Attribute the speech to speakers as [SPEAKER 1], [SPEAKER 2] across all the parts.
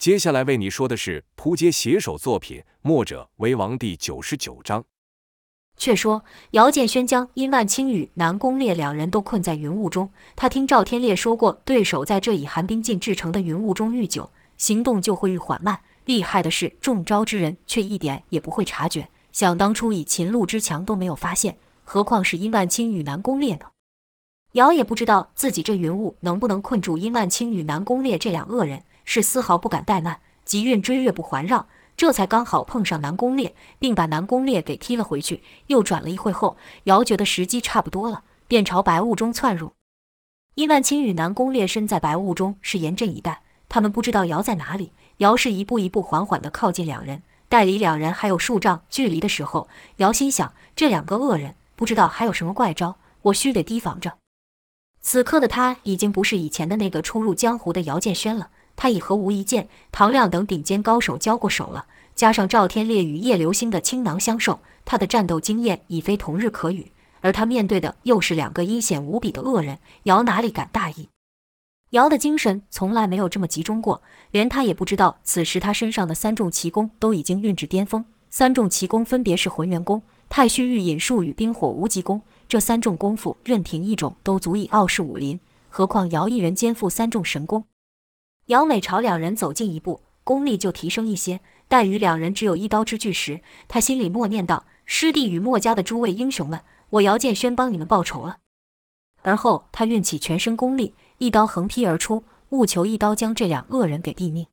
[SPEAKER 1] 接下来为你说的是扑街写手作品《墨者为王》第九十九章。
[SPEAKER 2] 却说姚建轩将殷万清与南宫烈两人都困在云雾中。他听赵天烈说过，对手在这以寒冰镜制成的云雾中遇久，行动就会愈缓慢。厉害的是，中招之人却一点也不会察觉。想当初以秦鹿之强都没有发现，何况是殷万清与南宫烈呢？姚也不知道自己这云雾能不能困住殷万清与南宫烈这两恶人，是丝毫不敢怠慢，急运追月步环绕。这才刚好碰上南宫烈，并把南宫烈给踢了回去。又转了一会后，姚觉得时机差不多了，便朝白雾中窜入。伊万青与南宫烈身在白雾中，是严阵以待。他们不知道姚在哪里。姚是一步一步缓缓地靠近两人，待离两人还有数丈距离的时候，姚心想：这两个恶人不知道还有什么怪招，我须得提防着。此刻的他已经不是以前的那个初入江湖的姚建轩了。他已和吴一剑、唐亮等顶尖高手交过手了，加上赵天烈与叶流星的倾囊相授，他的战斗经验已非同日可语。而他面对的又是两个阴险无比的恶人，姚哪里敢大意？姚的精神从来没有这么集中过，连他也不知道，此时他身上的三重奇功都已经运至巅峰。三重奇功分别是浑元功、太虚御引术与冰火无极功。这三种功夫，任凭一种都足以傲视武林，何况姚一人肩负三重神功？姚美朝两人走近一步，功力就提升一些。待与两人只有一刀之距时，他心里默念道：“师弟与墨家的诸位英雄们，我姚建轩帮你们报仇了。”而后他运起全身功力，一刀横劈而出，务求一刀将这两恶人给毙命。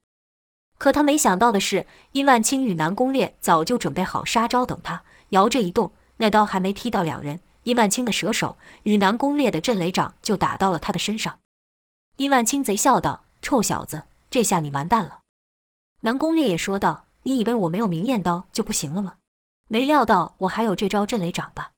[SPEAKER 2] 可他没想到的是，殷万清与南宫烈早就准备好杀招等他。姚这一动，那刀还没劈到两人，殷万清的蛇手与南宫烈的震雷掌就打到了他的身上。殷万清贼笑道。臭小子，这下你完蛋了。南宫烈也说道：“你以为我没有明艳刀就不行了吗？没料到我还有这招震雷掌吧？”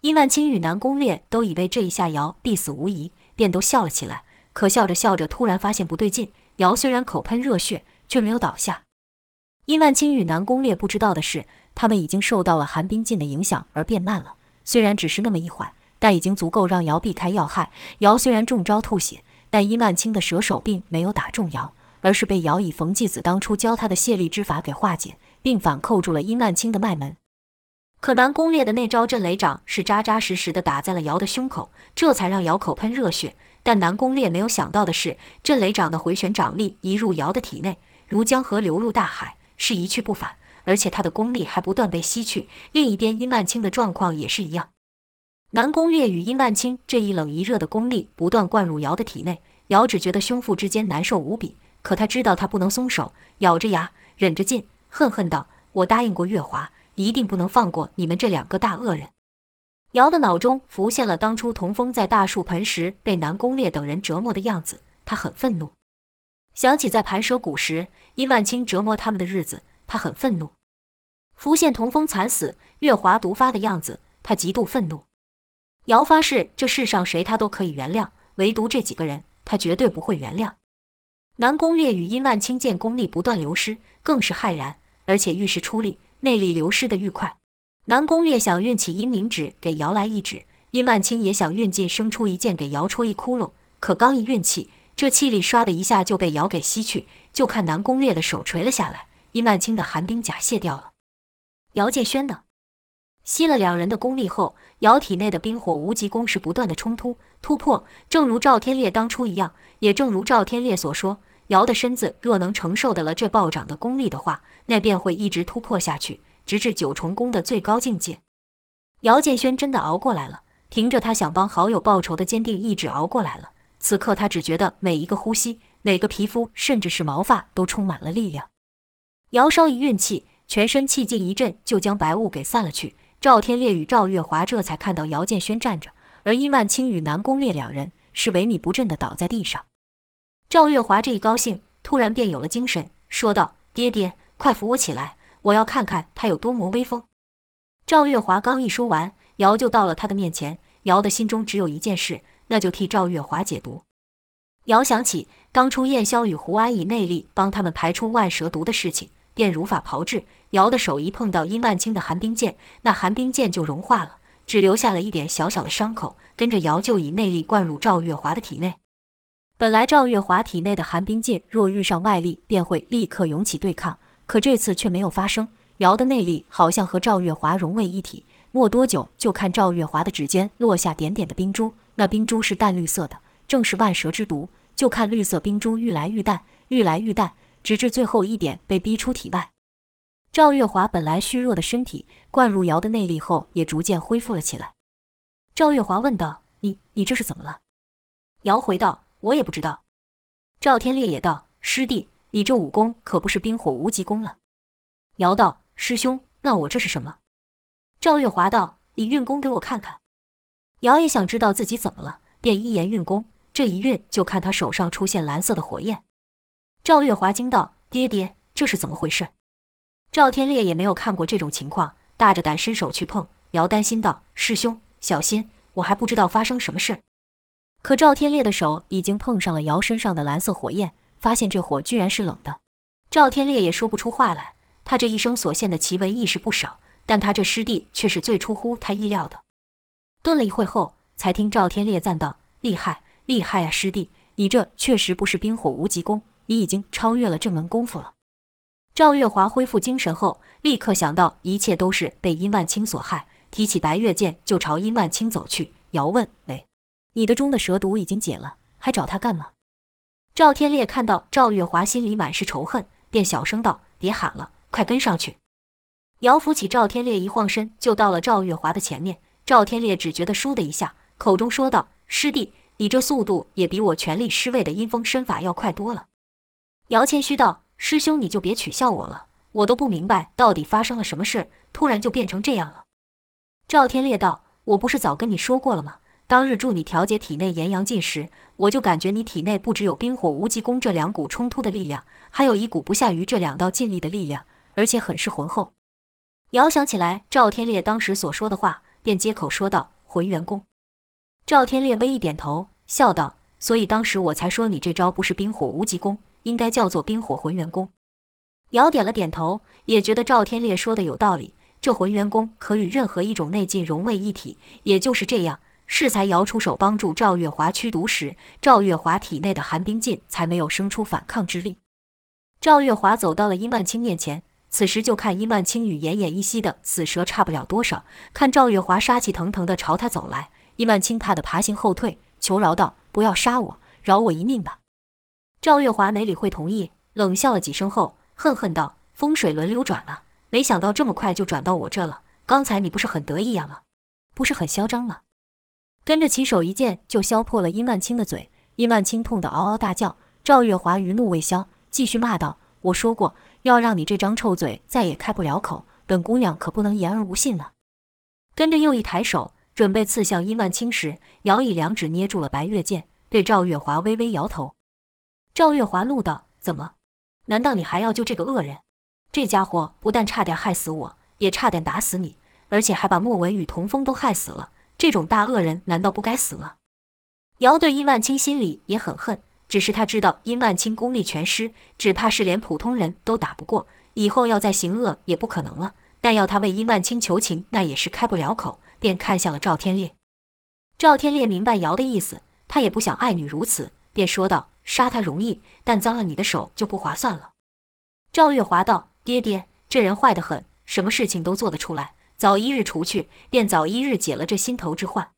[SPEAKER 2] 殷万清与南宫烈都以为这一下姚必死无疑，便都笑了起来。可笑着笑着，突然发现不对劲，姚虽然口喷热血，却没有倒下。殷万清与南宫烈不知道的是，他们已经受到了寒冰劲的影响而变慢了。虽然只是那么一会儿，但已经足够让姚避开要害。姚虽然中招吐血。但殷万清的蛇手并没有打中姚，而是被姚以冯继子当初教他的卸力之法给化解，并反扣住了殷万清的脉门。可南宫烈的那招震雷掌是扎扎实实的打在了姚的胸口，这才让姚口喷热血。但南宫烈没有想到的是，震雷掌的回旋掌力一入姚的体内，如江河流入大海，是一去不返，而且他的功力还不断被吸去。另一边，殷万清的状况也是一样。南宫烈与殷万清这一冷一热的功力不断灌入姚的体内，姚只觉得胸腹之间难受无比。可他知道他不能松手，咬着牙忍着劲，恨恨道：“我答应过月华，一定不能放过你们这两个大恶人。”姚的脑中浮现了当初童风在大树盆时被南宫烈等人折磨的样子，他很愤怒。想起在盘蛇谷时殷万清折磨他们的日子，他很愤怒。浮现童风惨死、月华毒发的样子，他极度愤怒。姚发誓，这世上谁他都可以原谅，唯独这几个人，他绝对不会原谅。南宫烈与殷万清见功力不断流失，更是骇然，而且愈是出力，内力流失的愈快。南宫烈想运起阴冥指给姚来一指，殷万清也想运劲生出一剑给姚戳一窟窿，可刚一运气，这气力唰的一下就被姚给吸去，就看南宫烈的手垂了下来，殷万清的寒冰甲卸掉了。姚建轩呢？吸了两人的功力后，姚体内的冰火无极功是不断的冲突突破，正如赵天烈当初一样，也正如赵天烈所说，姚的身子若能承受得了这暴涨的功力的话，那便会一直突破下去，直至九重功的最高境界。姚建轩真的熬过来了，凭着他想帮好友报仇的坚定意志熬过来了。此刻他只觉得每一个呼吸、每个皮肤，甚至是毛发都充满了力量。姚稍一运气，全身气劲一阵，就将白雾给散了去。赵天烈与赵月华这才看到姚建轩站着，而殷万清与南宫烈两人是萎靡不振地倒在地上。赵月华这一高兴，突然便有了精神，说道：“爹爹，快扶我起来，我要看看他有多么威风。”赵月华刚一说完，姚就到了他的面前。姚的心中只有一件事，那就替赵月华解毒。姚想起当初燕霄与胡安以内力帮他们排出万蛇毒的事情。便如法炮制，瑶的手一碰到殷万清的寒冰剑，那寒冰剑就融化了，只留下了一点小小的伤口。跟着瑶就以内力灌入赵月华的体内。本来赵月华体内的寒冰剑，若遇上外力，便会立刻涌起对抗，可这次却没有发生。瑶的内力好像和赵月华融为一体，没多久就看赵月华的指尖落下点点的冰珠，那冰珠是淡绿色的，正是万蛇之毒。就看绿色冰珠愈来愈淡，愈来愈淡，直至最后一点被逼出体外。赵月华本来虚弱的身体，灌入瑶的内力后，也逐渐恢复了起来。赵月华问道：“你，你这是怎么了？”瑶回道：“我也不知道。”赵天烈也道：“师弟，你这武功可不是冰火无极功了。”瑶道：“师兄，那我这是什么？”赵月华道：“你运功给我看看。”瑶也想知道自己怎么了，便一言运功。这一运，就看他手上出现蓝色的火焰。赵月华惊道：“爹爹，这是怎么回事？”赵天烈也没有看过这种情况，大着胆伸手去碰。瑶担心道：“师兄，小心，我还不知道发生什么事。”可赵天烈的手已经碰上了瑶身上的蓝色火焰，发现这火居然是冷的。赵天烈也说不出话来。他这一生所献的奇闻异事不少，但他这师弟却是最出乎他意料的。顿了一会后，才听赵天烈赞道：“厉害！”厉害啊，师弟，你这确实不是冰火无极功，你已经超越了这门功夫了。赵月华恢复精神后，立刻想到一切都是被殷万清所害，提起白月剑就朝殷万清走去。姚问：“喂，你的中的蛇毒已经解了，还找他干嘛？”赵天烈看到赵月华心里满是仇恨，便小声道：“别喊了，快跟上去。”姚扶起赵天烈，一晃身就到了赵月华的前面。赵天烈只觉得倏的一下，口中说道：“师弟。”你这速度也比我全力施为的阴风身法要快多了。姚谦虚道：“师兄，你就别取笑我了，我都不明白到底发生了什么事，突然就变成这样了。”赵天烈道：“我不是早跟你说过了吗？当日助你调节体内炎阳劲时，我就感觉你体内不只有冰火无极功这两股冲突的力量，还有一股不下于这两道劲力的力量，而且很是浑厚。”遥想起来赵天烈当时所说的话，便接口说道：“浑元功。”赵天烈微一点头，笑道：“所以当时我才说你这招不是冰火无极功，应该叫做冰火浑元功。”瑶点了点头，也觉得赵天烈说的有道理。这浑元功可与任何一种内劲融为一体，也就是这样，适才瑶出手帮助赵月华驱毒时，赵月华体内的寒冰劲才没有生出反抗之力。赵月华走到了伊曼清面前，此时就看伊曼清与奄奄一息的死蛇差不了多少，看赵月华杀气腾腾地朝他走来。伊曼清怕得爬行后退，求饶道：“不要杀我，饶我一命吧。”赵月华没理会，同意，冷笑了几声后，恨恨道：“风水轮流转了，没想到这么快就转到我这了。刚才你不是很得意呀吗？不是很嚣张吗？”跟着起手一剑就削破了殷万清的嘴，殷万清痛得嗷嗷大叫。赵月华余怒未消，继续骂道：“我说过，要让你这张臭嘴再也开不了口，本姑娘可不能言而无信呢。”跟着又一抬手。准备刺向殷万清时，瑶以两指捏住了白月剑，对赵月华微微摇头。赵月华怒道：“怎么？难道你还要救这个恶人？这家伙不但差点害死我，也差点打死你，而且还把莫文与童风都害死了。这种大恶人难道不该死吗？”瑶对殷万清心里也很恨，只是他知道殷万清功力全失，只怕是连普通人都打不过，以后要再行恶也不可能了。但要他为殷万清求情，那也是开不了口。便看向了赵天烈，赵天烈明白瑶的意思，他也不想爱女如此，便说道：“杀他容易，但脏了你的手就不划算了。”赵月华道：“爹爹，这人坏得很，什么事情都做得出来，早一日除去，便早一日解了这心头之患。”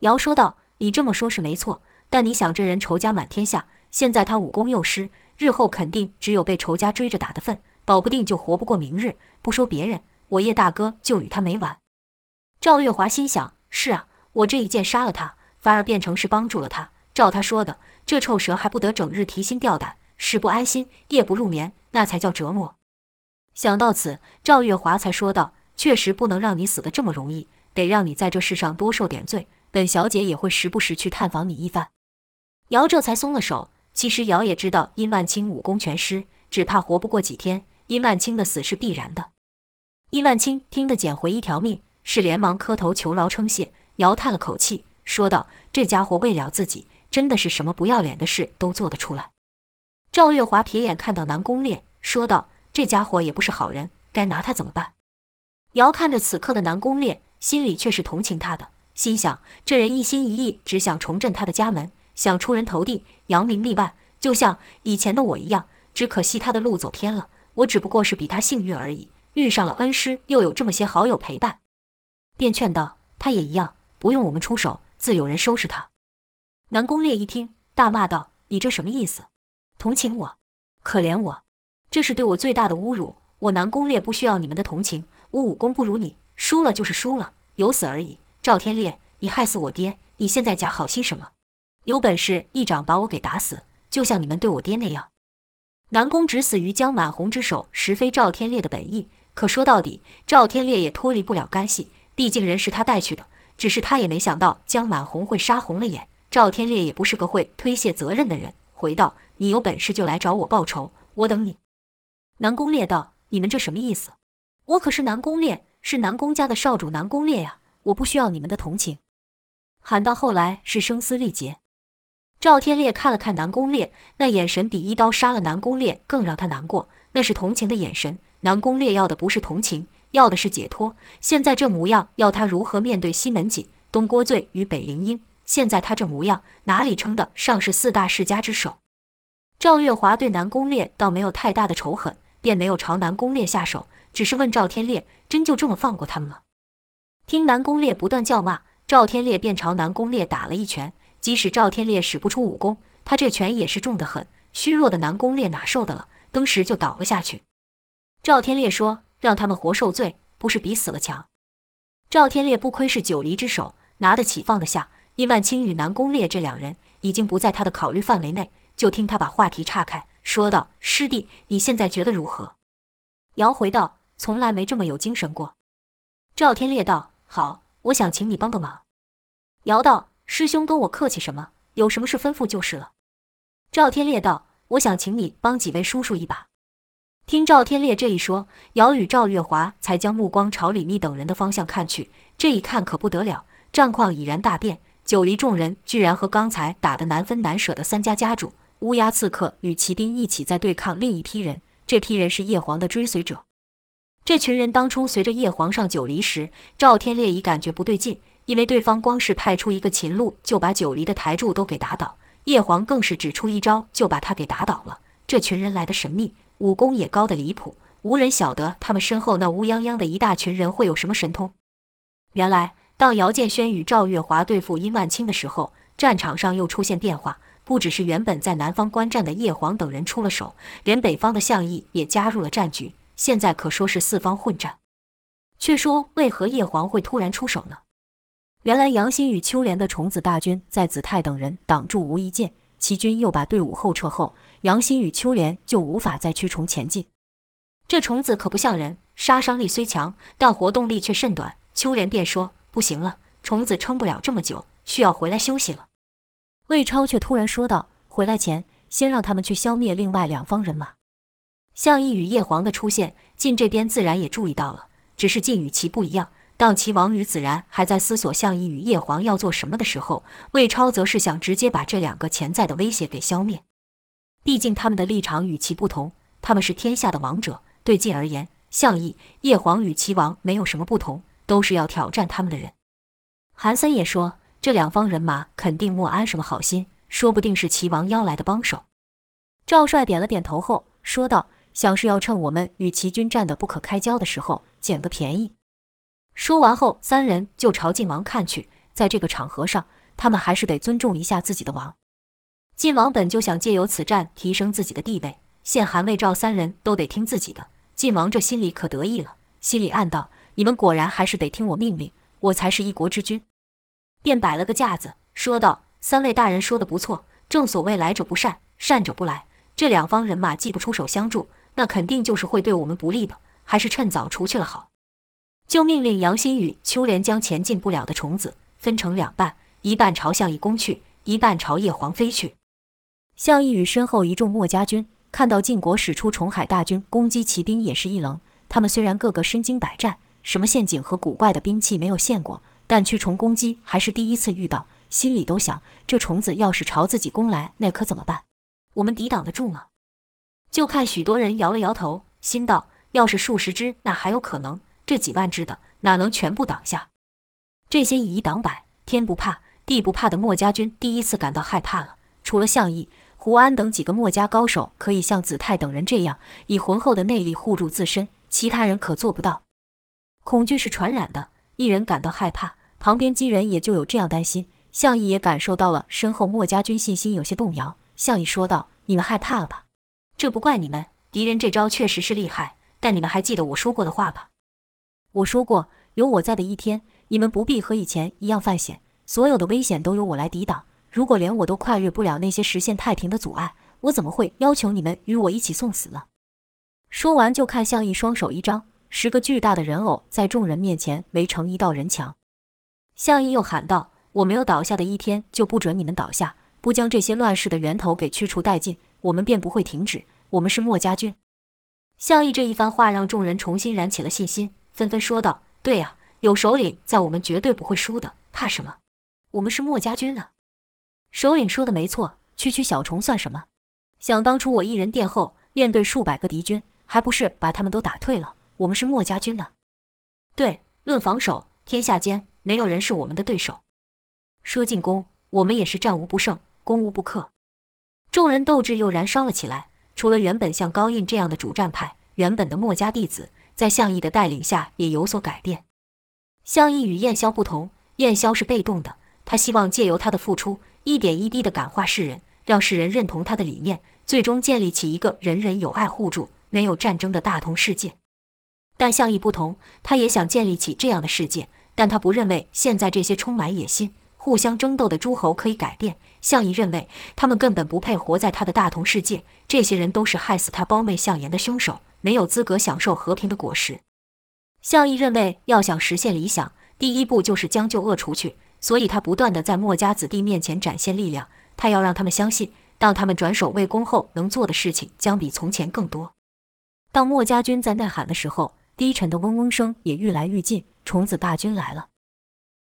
[SPEAKER 2] 瑶说道：“你这么说是没错，但你想，这人仇家满天下，现在他武功又失，日后肯定只有被仇家追着打的份，保不定就活不过明日。不说别人，我叶大哥就与他没完。”赵月华心想：是啊，我这一剑杀了他，反而变成是帮助了他。照他说的，这臭蛇还不得整日提心吊胆，食不安心，夜不入眠，那才叫折磨。想到此，赵月华才说道：“确实不能让你死得这么容易，得让你在这世上多受点罪。本小姐也会时不时去探访你一番。”瑶这才松了手。其实瑶也知道殷万清武功全失，只怕活不过几天，殷万清的死是必然的。殷万清听得捡回一条命。是连忙磕头求饶称谢，瑶叹了口气，说道：“这家伙为了自己，真的是什么不要脸的事都做得出来。”赵月华瞥眼看到南宫烈，说道：“这家伙也不是好人，该拿他怎么办？”瑶看着此刻的南宫烈，心里却是同情他的，心想：这人一心一意只想重振他的家门，想出人头地，扬名立万，就像以前的我一样。只可惜他的路走偏了，我只不过是比他幸运而已，遇上了恩师，又有这么些好友陪伴。便劝道：“他也一样，不用我们出手，自有人收拾他。”南宫烈一听，大骂道：“你这什么意思？同情我？可怜我？这是对我最大的侮辱！我南宫烈不需要你们的同情，我武功不如你，输了就是输了，有死而已。赵天烈，你害死我爹，你现在假好心什么？有本事一掌把我给打死，就像你们对我爹那样。”南宫只死于江满红之手，实非赵天烈的本意。可说到底，赵天烈也脱离不了干系，毕竟人是他带去的。只是他也没想到江满红会杀红了眼。赵天烈也不是个会推卸责任的人，回道：“你有本事就来找我报仇，我等你。”南宫烈道：“你们这什么意思？我可是南宫烈，是南宫家的少主南宫烈呀，我不需要你们的同情。”喊到后来是声嘶力竭。赵天烈看了看南宫烈，那眼神比一刀杀了南宫烈更让他难过。那是同情的眼神。南宫烈要的不是同情，要的是解脱。现在这模样，要他如何面对西门锦、东郭醉与北凌英？现在他这模样，哪里称得上是四大世家之首？赵月华对南宫烈倒没有太大的仇恨，便没有朝南宫烈下手，只是问赵天烈：“真就这么放过他们吗？”听南宫烈不断叫骂，赵天烈便朝南宫烈打了一拳。即使赵天烈使不出武功，他这拳也是重得很。虚弱的南宫烈哪受得了，登时就倒了下去。赵天烈说：“让他们活受罪，不是比死了强。”赵天烈不亏是九黎之首，拿得起放得下。殷万清与南宫烈这两人已经不在他的考虑范围内，就听他把话题岔开，说道：“师弟，你现在觉得如何？”姚回道：“从来没这么有精神过。”赵天烈道：“好，我想请你帮个忙。”姚道。师兄跟我客气什么？有什么事吩咐就是了。赵天烈道：“我想请你帮几位叔叔一把。”听赵天烈这一说，姚与赵月华才将目光朝李密等人的方向看去。这一看可不得了，战况已然大变。九黎众人居然和刚才打得难分难舍的三家家主乌鸦刺客与骑兵一起在对抗另一批人。这批人是叶皇的追随者。这群人当初随着叶皇上九黎时，赵天烈已感觉不对劲。因为对方光是派出一个秦鹿，就把九黎的台柱都给打倒；叶皇更是只出一招，就把他给打倒了。这群人来的神秘，武功也高得离谱，无人晓得他们身后那乌泱泱的一大群人会有什么神通。原来，当姚建轩与赵月华对付殷万清的时候，战场上又出现变化，不只是原本在南方观战的叶黄等人出了手，连北方的项义也加入了战局。现在可说是四方混战。却说为何叶黄会突然出手呢？原来杨欣与秋莲的虫子大军在子泰等人挡住无一剑，齐军又把队伍后撤后，杨欣与秋莲就无法再驱虫前进。这虫子可不像人，杀伤力虽强，但活动力却甚短。秋莲便说：“不行了，虫子撑不了这么久，需要回来休息了。”魏超却突然说道：“回来前，先让他们去消灭另外两方人马。”项义与叶皇的出现，晋这边自然也注意到了，只是晋与齐不一样。当齐王与子然还在思索项义与叶皇要做什么的时候，魏超则是想直接把这两个潜在的威胁给消灭。毕竟他们的立场与其不同，他们是天下的王者，对晋而言，项义、叶皇与齐王没有什么不同，都是要挑战他们的人。韩森也说，这两方人马肯定莫安什么好心，说不定是齐王邀来的帮手。赵帅点了点头后说道：“想是要趁我们与齐军战得不可开交的时候，捡个便宜。”说完后，三人就朝晋王看去。在这个场合上，他们还是得尊重一下自己的王。晋王本就想借由此战提升自己的地位，现韩魏赵三人都得听自己的。晋王这心里可得意了，心里暗道：你们果然还是得听我命令，我才是一国之君。便摆了个架子，说道：“三位大人说的不错，正所谓来者不善，善者不来。这两方人马既不出手相助，那肯定就是会对我们不利的，还是趁早除去了好。”就命令杨新宇秋莲将前进不了的虫子分成两半，一半朝向义攻去，一半朝叶皇飞去。向义与身后一众墨家军看到晋国使出虫海大军攻击骑兵，也是一愣。他们虽然个个身经百战，什么陷阱和古怪的兵器没有见过，但驱虫攻击还是第一次遇到，心里都想：这虫子要是朝自己攻来，那可怎么办？我们抵挡得住吗？就看许多人摇了摇头，心道：要是数十只，那还有可能。这几万只的哪能全部挡下？这些以一挡百，天不怕地不怕的墨家军第一次感到害怕了。除了项义、胡安等几个墨家高手可以像子泰等人这样以浑厚的内力护住自身，其他人可做不到。恐惧是传染的，一人感到害怕，旁边几人也就有这样担心。项义也感受到了身后墨家军信心有些动摇。项义说道：“你们害怕了吧？这不怪你们，敌人这招确实是厉害。但你们还记得我说过的话吧？我说过，有我在的一天，你们不必和以前一样犯险，所有的危险都由我来抵挡。如果连我都跨越不了那些实现太平的阻碍，我怎么会要求你们与我一起送死呢？”说完，就看项义双手一张，十个巨大的人偶在众人面前围成一道人墙。项义又喊道。我没有倒下的一天，就不准你们倒下。不将这些乱世的源头给驱除殆尽，我们便不会停止。我们是墨家军。项义这一番话让众人重新燃起了信心，纷纷说道：“对呀，有首领在，我们绝对不会输的。怕什么？我们是墨家军啊！”首领说的没错，区区小虫算什么？想当初我一人殿后，面对数百个敌军，还不是把他们都打退了？我们是墨家军的。对，论防守，天下间没有人是我们的对手。说进攻，我们也是战无不胜，攻无不克。众人斗志又燃烧了起来。除了原本像高印这样的主战派，原本的墨家弟子在项义的带领下也有所改变。项义与燕霄不同，燕霄是被动的，他希望借由他的付出，一点一滴地感化世人，让世人认同他的理念，最终建立起一个人人有爱互助、没有战争的大同世界。但项义不同，他也想建立起这样的世界，但他不认为现在这些充满野心。互相争斗的诸侯可以改变。项义认为他们根本不配活在他的大同世界，这些人都是害死他胞妹项妍的凶手，没有资格享受和平的果实。项义认为，要想实现理想，第一步就是将旧恶除去，所以他不断地在墨家子弟面前展现力量。他要让他们相信，当他们转守为攻后，能做的事情将比从前更多。当墨家军在呐喊的时候，低沉的嗡嗡声也愈来愈近，虫子大军来了。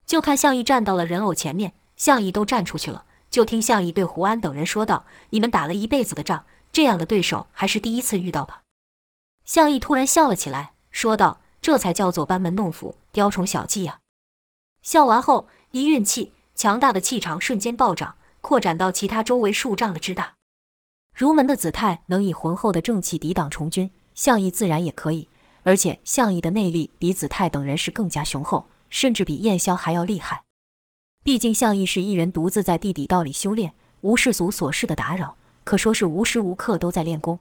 [SPEAKER 2] 就看项义站到了人偶前面，项义都站出去了。就听项义对胡安等人说道：“你们打了一辈子的仗，这样的对手还是第一次遇到吧？”项义突然笑了起来，说道：“这才叫做班门弄斧，雕虫小技呀！”笑完后，一运气，强大的气场瞬间暴涨，扩展到其他周围数丈的之大。儒门的子泰能以浑厚的正气抵挡虫军，项义自然也可以。而且项义的内力比子泰等人是更加雄厚。甚至比燕霄还要厉害。毕竟项义是一人独自在地底道里修炼，无世俗琐事的打扰，可说是无时无刻都在练功。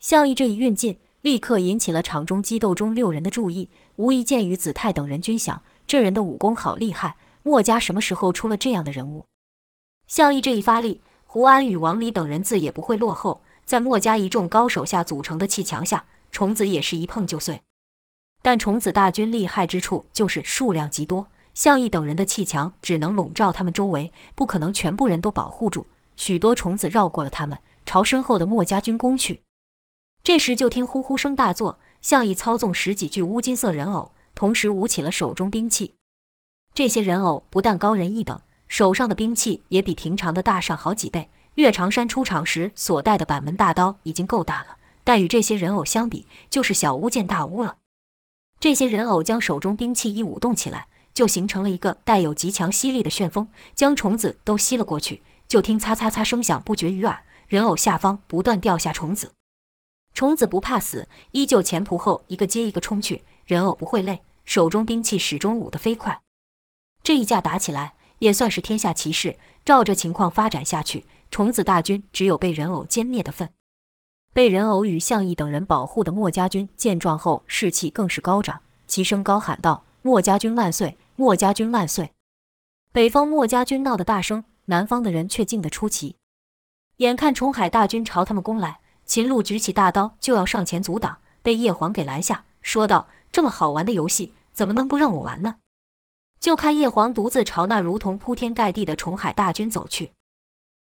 [SPEAKER 2] 项义这一运劲，立刻引起了场中激斗中六人的注意。无意间与子泰等人均想，这人的武功好厉害，墨家什么时候出了这样的人物？项义这一发力，胡安与王离等人自也不会落后。在墨家一众高手下组成的气墙下，虫子也是一碰就碎。但虫子大军厉害之处就是数量极多，项义等人的气墙只能笼罩他们周围，不可能全部人都保护住。许多虫子绕过了他们，朝身后的墨家军攻去。这时就听呼呼声大作，项义操纵十几具乌金色人偶，同时舞起了手中兵器。这些人偶不但高人一等，手上的兵器也比平常的大上好几倍。岳长山出场时所带的板门大刀已经够大了，但与这些人偶相比，就是小巫见大巫了。这些人偶将手中兵器一舞动起来，就形成了一个带有极强吸力的旋风，将虫子都吸了过去。就听擦擦擦声响不绝于耳，人偶下方不断掉下虫子。虫子不怕死，依旧前仆后一个接一个冲去。人偶不会累，手中兵器始终舞得飞快。这一架打起来也算是天下奇事。照着情况发展下去，虫子大军只有被人偶歼灭的份。被人偶与项义等人保护的墨家军见状后，士气更是高涨，齐声高喊道：“墨家军万岁！墨家军万岁！”北方墨家军闹得大声，南方的人却静得出奇。眼看虫海大军朝他们攻来，秦鹿举起大刀就要上前阻挡，被叶黄给拦下，说道：“这么好玩的游戏，怎么能不让我玩呢？”就看叶黄独自朝那如同铺天盖地的虫海大军走去。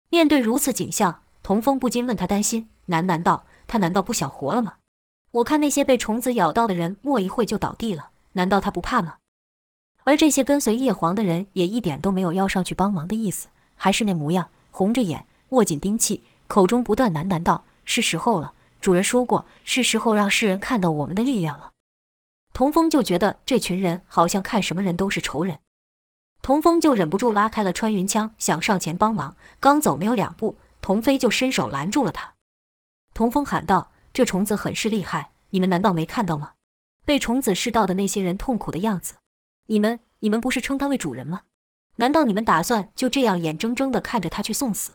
[SPEAKER 2] 面对如此景象，童风不禁问他担心。喃喃道：“他难道不想活了吗？我看那些被虫子咬到的人，没一会就倒地了。难道他不怕吗？”而这些跟随叶黄的人也一点都没有要上去帮忙的意思，还是那模样，红着眼，握紧兵器，口中不断喃喃道：“是时候了，主人说过，是时候让世人看到我们的力量了。”童风就觉得这群人好像看什么人都是仇人。童风就忍不住拉开了穿云枪，想上前帮忙。刚走没有两步，童飞就伸手拦住了他。童风喊道：“这虫子很是厉害，你们难道没看到吗？被虫子噬到的那些人痛苦的样子，你们你们不是称他为主人吗？难道你们打算就这样眼睁睁地看着他去送死？”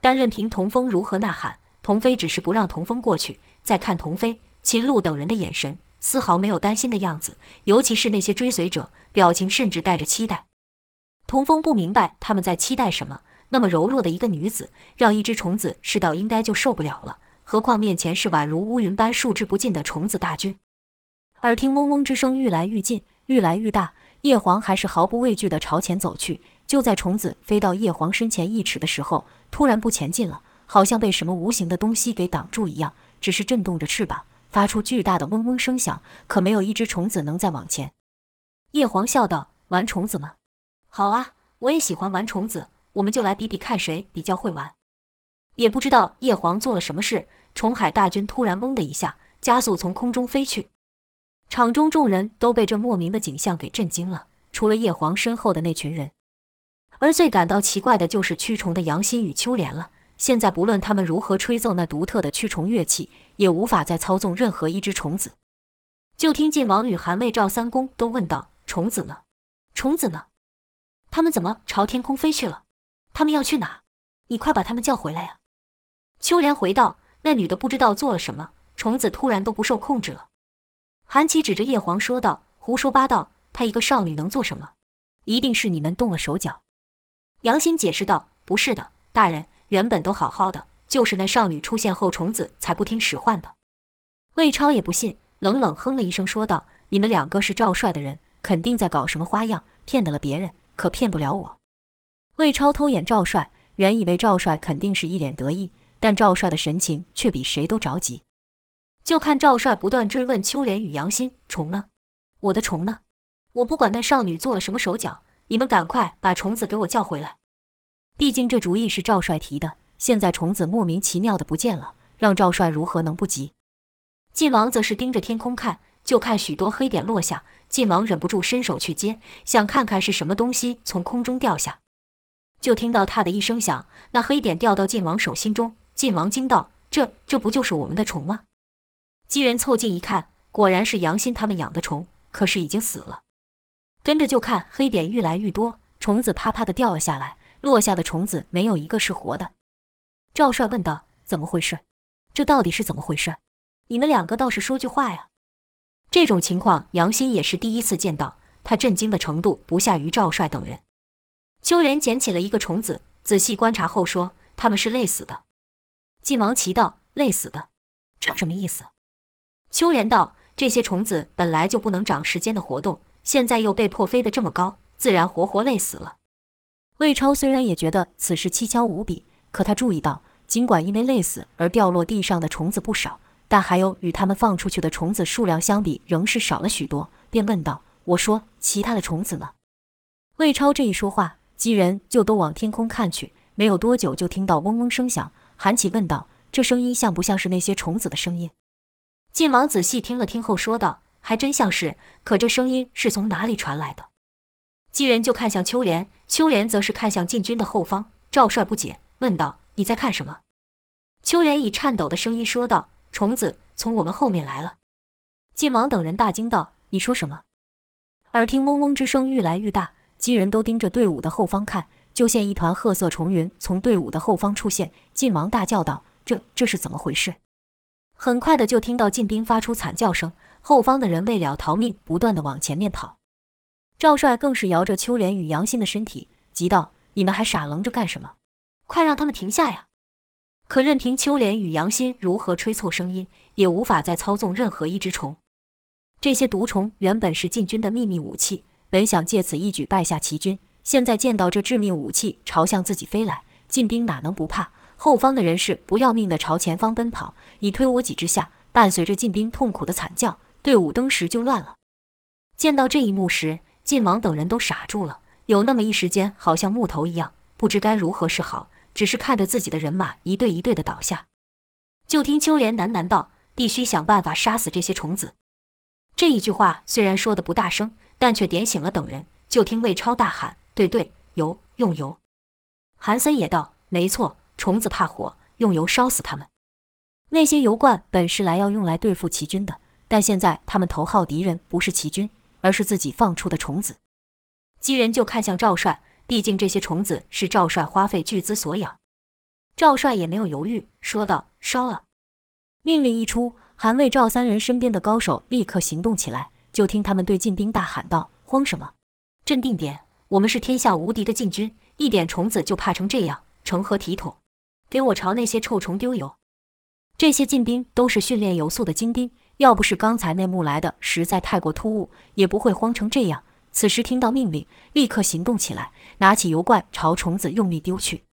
[SPEAKER 2] 但任凭童风如何呐喊，童飞只是不让童风过去。再看童飞、秦鹿等人的眼神，丝毫没有担心的样子，尤其是那些追随者，表情甚至带着期待。童风不明白他们在期待什么。那么柔弱的一个女子，让一只虫子试到应该就受不了了，何况面前是宛如乌云般数之不尽的虫子大军。耳听嗡嗡之声愈来愈近，愈来愈大，叶黄还是毫不畏惧地朝前走去。就在虫子飞到叶黄身前一尺的时候，突然不前进了，好像被什么无形的东西给挡住一样，只是震动着翅膀，发出巨大的嗡嗡声响，可没有一只虫子能再往前。叶黄笑道：“玩虫子吗？”好啊，我也喜欢玩虫子，我们就来比比看谁比较会玩。也不知道叶黄做了什么事，虫海大军突然“嗡”的一下加速从空中飞去，场中众人都被这莫名的景象给震惊了，除了叶黄身后的那群人。而最感到奇怪的就是驱虫的杨欣与秋莲了。现在不论他们如何吹奏那独特的驱虫乐器，也无法再操纵任何一只虫子。就听晋王与韩魏赵三公都问道：“虫子呢？虫子呢？”他们怎么朝天空飞去了？他们要去哪？你快把他们叫回来呀！秋莲回道：“那女的不知道做了什么，虫子突然都不受控制了。”韩琦指着叶黄说道：“胡说八道！她一个少女能做什么？一定是你们动了手脚。”杨欣解释道：“不是的，大人，原本都好好的，就是那少女出现后，虫子才不听使唤的。”魏超也不信，冷冷哼了一声说道：“你们两个是赵帅的人，肯定在搞什么花样，骗得了别人。”可骗不了我。魏超偷眼赵帅，原以为赵帅肯定是一脸得意，但赵帅的神情却比谁都着急。就看赵帅不断追问秋莲与杨欣：“虫呢？我的虫呢？我不管那少女做了什么手脚，你们赶快把虫子给我叫回来。毕竟这主意是赵帅提的，现在虫子莫名其妙的不见了，让赵帅如何能不急？”晋王则是盯着天空看，就看许多黑点落下。晋王忍不住伸手去接，想看看是什么东西从空中掉下，就听到“啪”的一声响，那黑点掉到晋王手心中。晋王惊道：“这这不就是我们的虫吗？”几人凑近一看，果然是杨欣他们养的虫，可是已经死了。跟着就看黑点愈来愈多，虫子啪啪的掉了下来，落下的虫子没有一个是活的。赵帅问道：“怎么回事？这到底是怎么回事？你们两个倒是说句话呀！”这种情况，杨欣也是第一次见到，他震惊的程度不下于赵帅等人。秋莲捡起了一个虫子，仔细观察后说：“他们是累死的。”晋王奇道：“累死的，这什么意思？”秋莲道：“这些虫子本来就不能长时间的活动，现在又被迫飞得这么高，自然活活累死了。”魏超虽然也觉得此事蹊跷无比，可他注意到，尽管因为累死而掉落地上的虫子不少。但还有与他们放出去的虫子数量相比，仍是少了许多，便问道：“我说，其他的虫子呢？”魏超这一说话，几人就都往天空看去。没有多久，就听到嗡嗡声响。韩琦问道：“这声音像不像是那些虫子的声音？”晋王仔细听了听后说道：“还真像是。可这声音是从哪里传来的？”几人就看向秋莲，秋莲则是看向晋军的后方。赵帅不解，问道：“你在看什么？”秋莲以颤抖的声音说道。虫子从我们后面来了，晋王等人大惊道：“你说什么？”耳听嗡嗡之声愈来愈大，几人都盯着队伍的后方看，就见一团褐色虫云从队伍的后方出现。晋王大叫道：“这这是怎么回事？”很快的就听到晋兵发出惨叫声，后方的人为了逃命，不断的往前面跑。赵帅更是摇着秋莲与杨欣的身体，急道：“你们还傻愣着干什么？快让他们停下呀！”可任凭秋莲与杨欣如何吹奏声音，也无法再操纵任何一只虫。这些毒虫原本是晋军的秘密武器，本想借此一举败下齐军。现在见到这致命武器朝向自己飞来，晋兵哪能不怕？后方的人是不要命的朝前方奔跑，你推我挤之下，伴随着晋兵痛苦的惨叫，队伍登时就乱了。见到这一幕时，晋王等人都傻住了，有那么一时间，好像木头一样，不知该如何是好。只是看着自己的人马一队一队的倒下，就听秋莲喃喃道：“必须想办法杀死这些虫子。”这一句话虽然说的不大声，但却点醒了等人。就听魏超大喊：“对对，油，用油！”韩森也道：“没错，虫子怕火，用油烧死他们。”那些油罐本是来要用来对付齐军的，但现在他们头号敌人不是齐军，而是自己放出的虫子。几人就看向赵帅，毕竟这些虫子是赵帅花费巨资所养。赵帅也没有犹豫，说道：“烧了！”命令一出，韩魏赵三人身边的高手立刻行动起来。就听他们对晋兵大喊道：“慌什么？镇定点！我们是天下无敌的禁军，一点虫子就怕成这样，成何体统？给我朝那些臭虫丢油！”这些禁兵都是训练有素的精兵，要不是刚才那幕来的实在太过突兀，也不会慌成这样。此时听到命令，立刻行动起来，拿起油罐朝虫子用力丢去。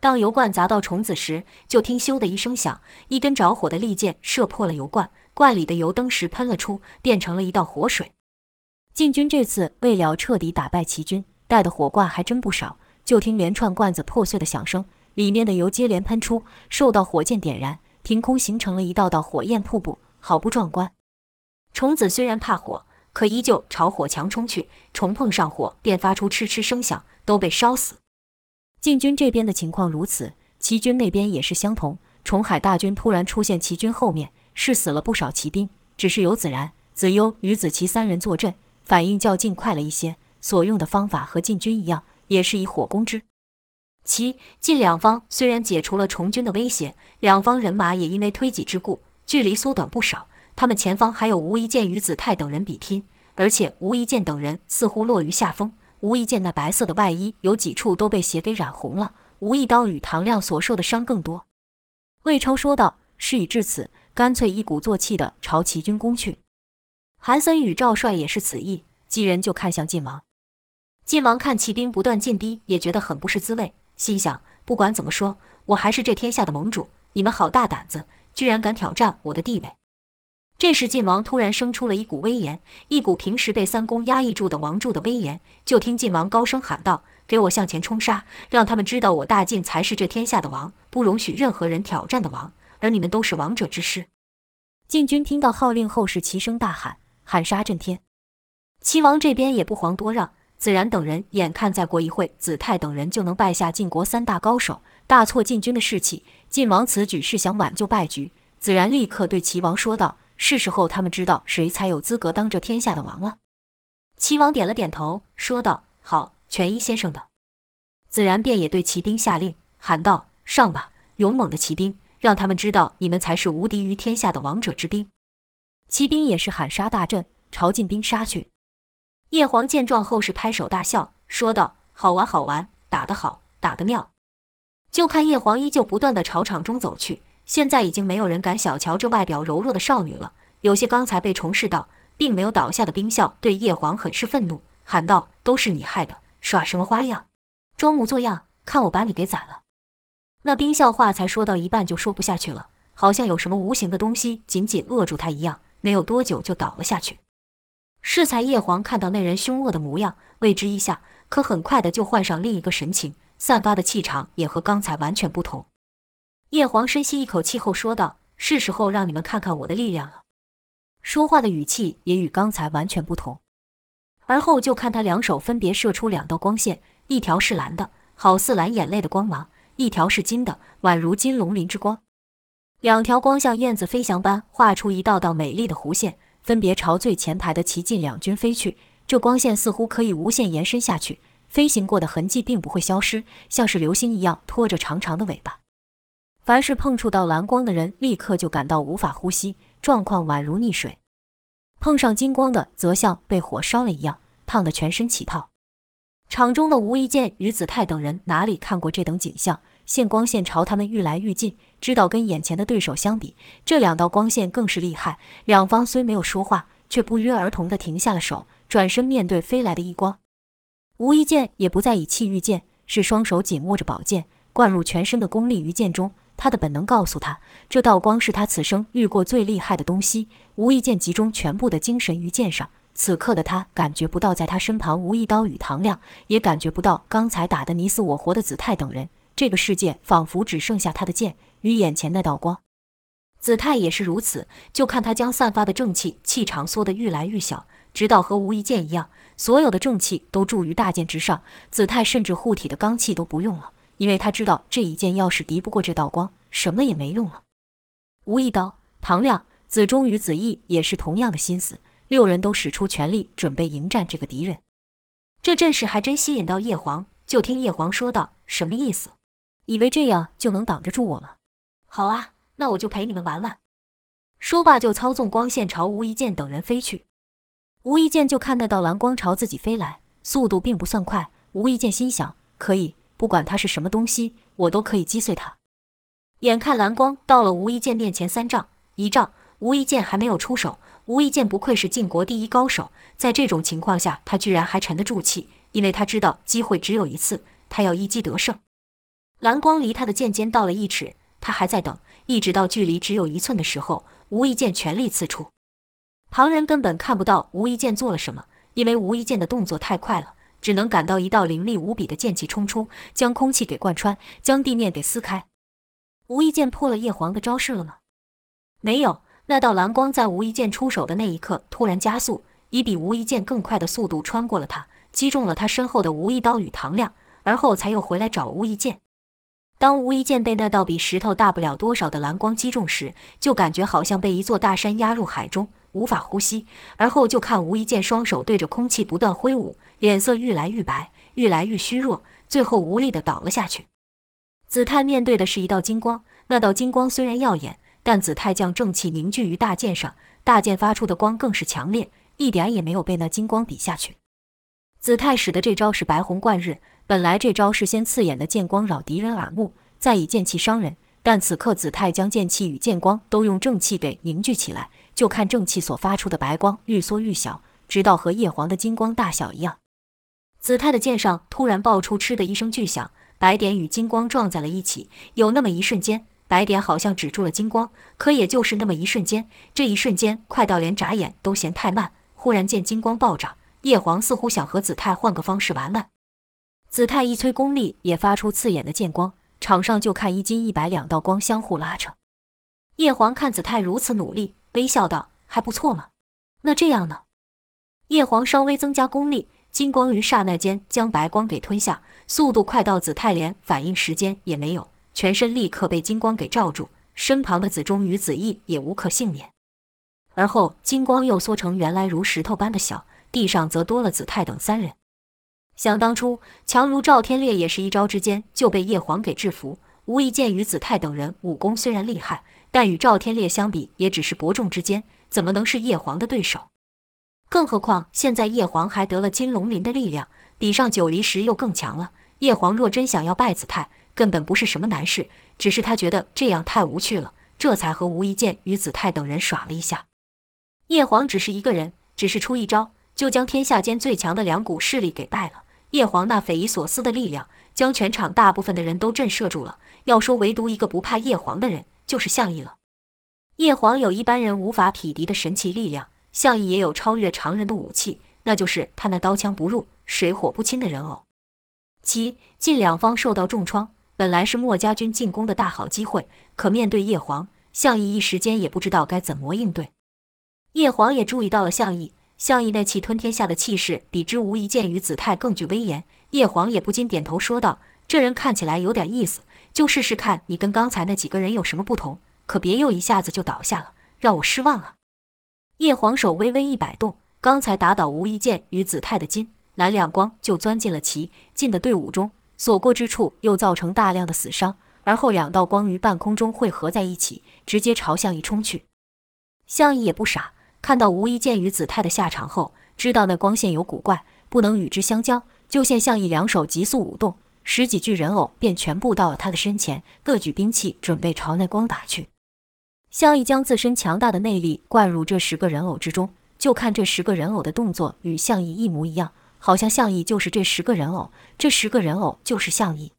[SPEAKER 2] 当油罐砸到虫子时，就听“咻”的一声响，一根着火的利箭射破了油罐。罐里的油灯时喷了出，变成了一道活水。晋军这次为了彻底打败齐军，带的火罐还真不少。就听连串罐子破碎的响声，里面的油接连喷出，受到火箭点燃，凭空形成了一道道火焰瀑布，好不壮观。虫子虽然怕火，可依旧朝火墙冲去，虫碰上火便发出嗤嗤声响，都被烧死。晋军这边的情况如此，齐军那边也是相同。虫海大军突然出现，齐军后面。是死了不少骑兵，只是有子然、子优与子琪三人坐镇，反应较尽快了一些。所用的方法和晋军一样，也是以火攻之。其、晋两方虽然解除了虫军的威胁，两方人马也因为推挤之故，距离缩短不少。他们前方还有吴一剑与子泰等人比拼，而且吴一剑等人似乎落于下风。吴一剑那白色的外衣有几处都被血给染红了。吴一刀与唐亮所受的伤更多。魏超说道：“事已至此。”干脆一鼓作气地朝齐军攻去，韩森与赵帅也是此意，几人就看向晋王。晋王看骑兵不断进逼，也觉得很不是滋味，心想：不管怎么说，我还是这天下的盟主，你们好大胆子，居然敢挑战我的地位！这时，晋王突然生出了一股威严，一股平时被三公压抑住的王柱的威严。就听晋王高声喊道：“给我向前冲杀，让他们知道我大晋才是这天下的王，不容许任何人挑战的王。”而你们都是王者之师。晋军听到号令后，是齐声大喊，喊杀震天。齐王这边也不遑多让，子然等人眼看再过一会，子泰等人就能败下晋国三大高手，大挫晋军的士气。晋王此举是想挽救败局。子然立刻对齐王说道：“是时候他们知道谁才有资格当这天下的王了。”齐王点了点头，说道：“好，全一先生的。”子然便也对骑兵下令，喊道：“上吧，勇猛的骑兵！”让他们知道，你们才是无敌于天下的王者之兵。骑兵也是喊杀大阵，朝晋兵杀去。叶黄见状后是拍手大笑，说道：“好玩，好玩，打得好，打得妙。”就看叶黄依旧不断地朝场中走去。现在已经没有人敢小瞧这外表柔弱的少女了。有些刚才被重视到并没有倒下的兵校，对叶黄很是愤怒，喊道：“都是你害的，耍什么花样？装模作样，看我把你给宰了！”那兵校话才说到一半就说不下去了，好像有什么无形的东西紧紧扼住他一样，没有多久就倒了下去。适才叶黄看到那人凶恶的模样，为之一吓，可很快的就换上另一个神情，散发的气场也和刚才完全不同。叶黄深吸一口气后说道：“是时候让你们看看我的力量了。”说话的语气也与刚才完全不同。而后就看他两手分别射出两道光线，一条是蓝的，好似蓝眼泪的光芒。一条是金的，宛如金龙鳞之光，两条光像燕子飞翔般画出一道道美丽的弧线，分别朝最前排的齐晋两军飞去。这光线似乎可以无限延伸下去，飞行过的痕迹并不会消失，像是流星一样拖着长长的尾巴。凡是碰触到蓝光的人，立刻就感到无法呼吸，状况宛如溺水；碰上金光的，则像被火烧了一样，烫得全身起泡。场中的吴一剑与子泰等人哪里看过这等景象？线光线朝他们愈来愈近，知道跟眼前的对手相比，这两道光线更是厉害。两方虽没有说话，却不约而同地停下了手，转身面对飞来的一光。无一剑也不再以气御剑，是双手紧握着宝剑，灌入全身的功力于剑中。他的本能告诉他，这道光是他此生遇过最厉害的东西。无一剑集中全部的精神于剑上，此刻的他感觉不到在他身旁无一刀与唐亮，也感觉不到刚才打得你死我活的子泰等人。这个世界仿佛只剩下他的剑与眼前那道光。子泰也是如此，就看他将散发的正气气场缩得愈来愈小，直到和无一剑一样，所有的正气都注于大剑之上。子泰甚至护体的罡气都不用了，因为他知道这一剑要是敌不过这道光，什么也没用了。无一刀、唐亮、子忠与子义也是同样的心思，六人都使出全力准备迎战这个敌人。这阵势还真吸引到叶黄，就听叶黄说道：“什么意思？以为这样就能挡得住我了？好啊。”那我就陪你们玩玩。说罢，就操纵光线朝吴一剑等人飞去。吴一剑就看得到蓝光朝自己飞来，速度并不算快。吴一剑心想：可以，不管他是什么东西，我都可以击碎他。眼看蓝光到了吴一剑面前三丈、一丈，吴一剑还没有出手。吴一剑不愧是晋国第一高手，在这种情况下，他居然还沉得住气，因为他知道机会只有一次，他要一击得胜。蓝光离他的剑尖到了一尺，他还在等。一直到距离只有一寸的时候，无意剑全力刺出。旁人根本看不到无意剑做了什么，因为无意剑的动作太快了，只能感到一道凌厉无比的剑气冲出，将空气给贯穿，将地面给撕开。无意剑破了叶黄的招式了吗？没有，那道蓝光在无意剑出手的那一刻突然加速，以比无意剑更快的速度穿过了他，击中了他身后的无意刀与唐亮，而后才又回来找无意剑。当无一剑被那道比石头大不了多少的蓝光击中时，就感觉好像被一座大山压入海中，无法呼吸。而后就看无一剑双手对着空气不断挥舞，脸色愈来愈白，愈来愈虚弱，最后无力地倒了下去。子泰面对的是一道金光，那道金光虽然耀眼，但子泰将正气凝聚于大剑上，大剑发出的光更是强烈，一点也没有被那金光比下去。子泰使的这招是白虹贯日。本来这招是先刺眼的剑光扰敌人耳目，再以剑气伤人。但此刻子泰将剑气与剑光都用正气给凝聚起来，就看正气所发出的白光愈缩愈小，直到和叶黄的金光大小一样。子泰的剑上突然爆出“嗤”的一声巨响，白点与金光撞在了一起。有那么一瞬间，白点好像止住了金光，可也就是那么一瞬间，这一瞬间快到连眨眼都嫌太慢。忽然见金光暴涨，叶黄似乎想和子泰换个方式玩玩。子泰一催功力，也发出刺眼的剑光，场上就看一金一白两道光相互拉扯。叶黄看子泰如此努力，微笑道：“还不错嘛。那这样呢？”叶黄稍微增加功力，金光于刹那间将白光给吞下，速度快到子泰连反应时间也没有，全身立刻被金光给罩住，身旁的子忠与子义也无可幸免。而后金光又缩成原来如石头般的小，地上则多了子泰等三人。想当初，强如赵天烈也是一招之间就被叶黄给制服。无意剑与子泰等人武功虽然厉害，但与赵天烈相比，也只是伯仲之间，怎么能是叶黄的对手？更何况现在叶黄还得了金龙鳞的力量，比上九离石又更强了。叶黄若真想要败子泰，根本不是什么难事，只是他觉得这样太无趣了，这才和无意剑与子泰等人耍了一下。叶黄只是一个人，只是出一招，就将天下间最强的两股势力给败了。叶黄那匪夷所思的力量，将全场大部分的人都震慑住了。要说唯独一个不怕叶黄的人，就是项羽了。叶黄有一般人无法匹敌的神奇力量，项羽也有超越常人的武器，那就是他那刀枪不入、水火不侵的人偶。其晋两方受到重创，本来是墨家军进攻的大好机会，可面对叶黄，项羽一时间也不知道该怎么应对。叶黄也注意到了项羽。项羽那气吞天下的气势，比之无一剑与子泰更具威严。叶黄也不禁点头说道：“这人看起来有点意思，就试试看你跟刚才那几个人有什么不同，可别又一下子就倒下了，让我失望了。”叶黄手微微一摆动，刚才打倒无一剑与子泰的金蓝两光就钻进了其晋的队伍中，所过之处又造成大量的死伤。而后两道光于半空中汇合在一起，直接朝项羽冲去。项羽也不傻。看到无一剑与子泰的下场后，知道那光线有古怪，不能与之相交，就见项羽两手急速舞动，十几具人偶便全部到了他的身前，各举兵器准备朝那光打去。项羽将自身强大的内力灌入这十个人偶之中，就看这十个人偶的动作与项羽一模一样，好像项羽就是这十个人偶，这十个人偶就是项羽。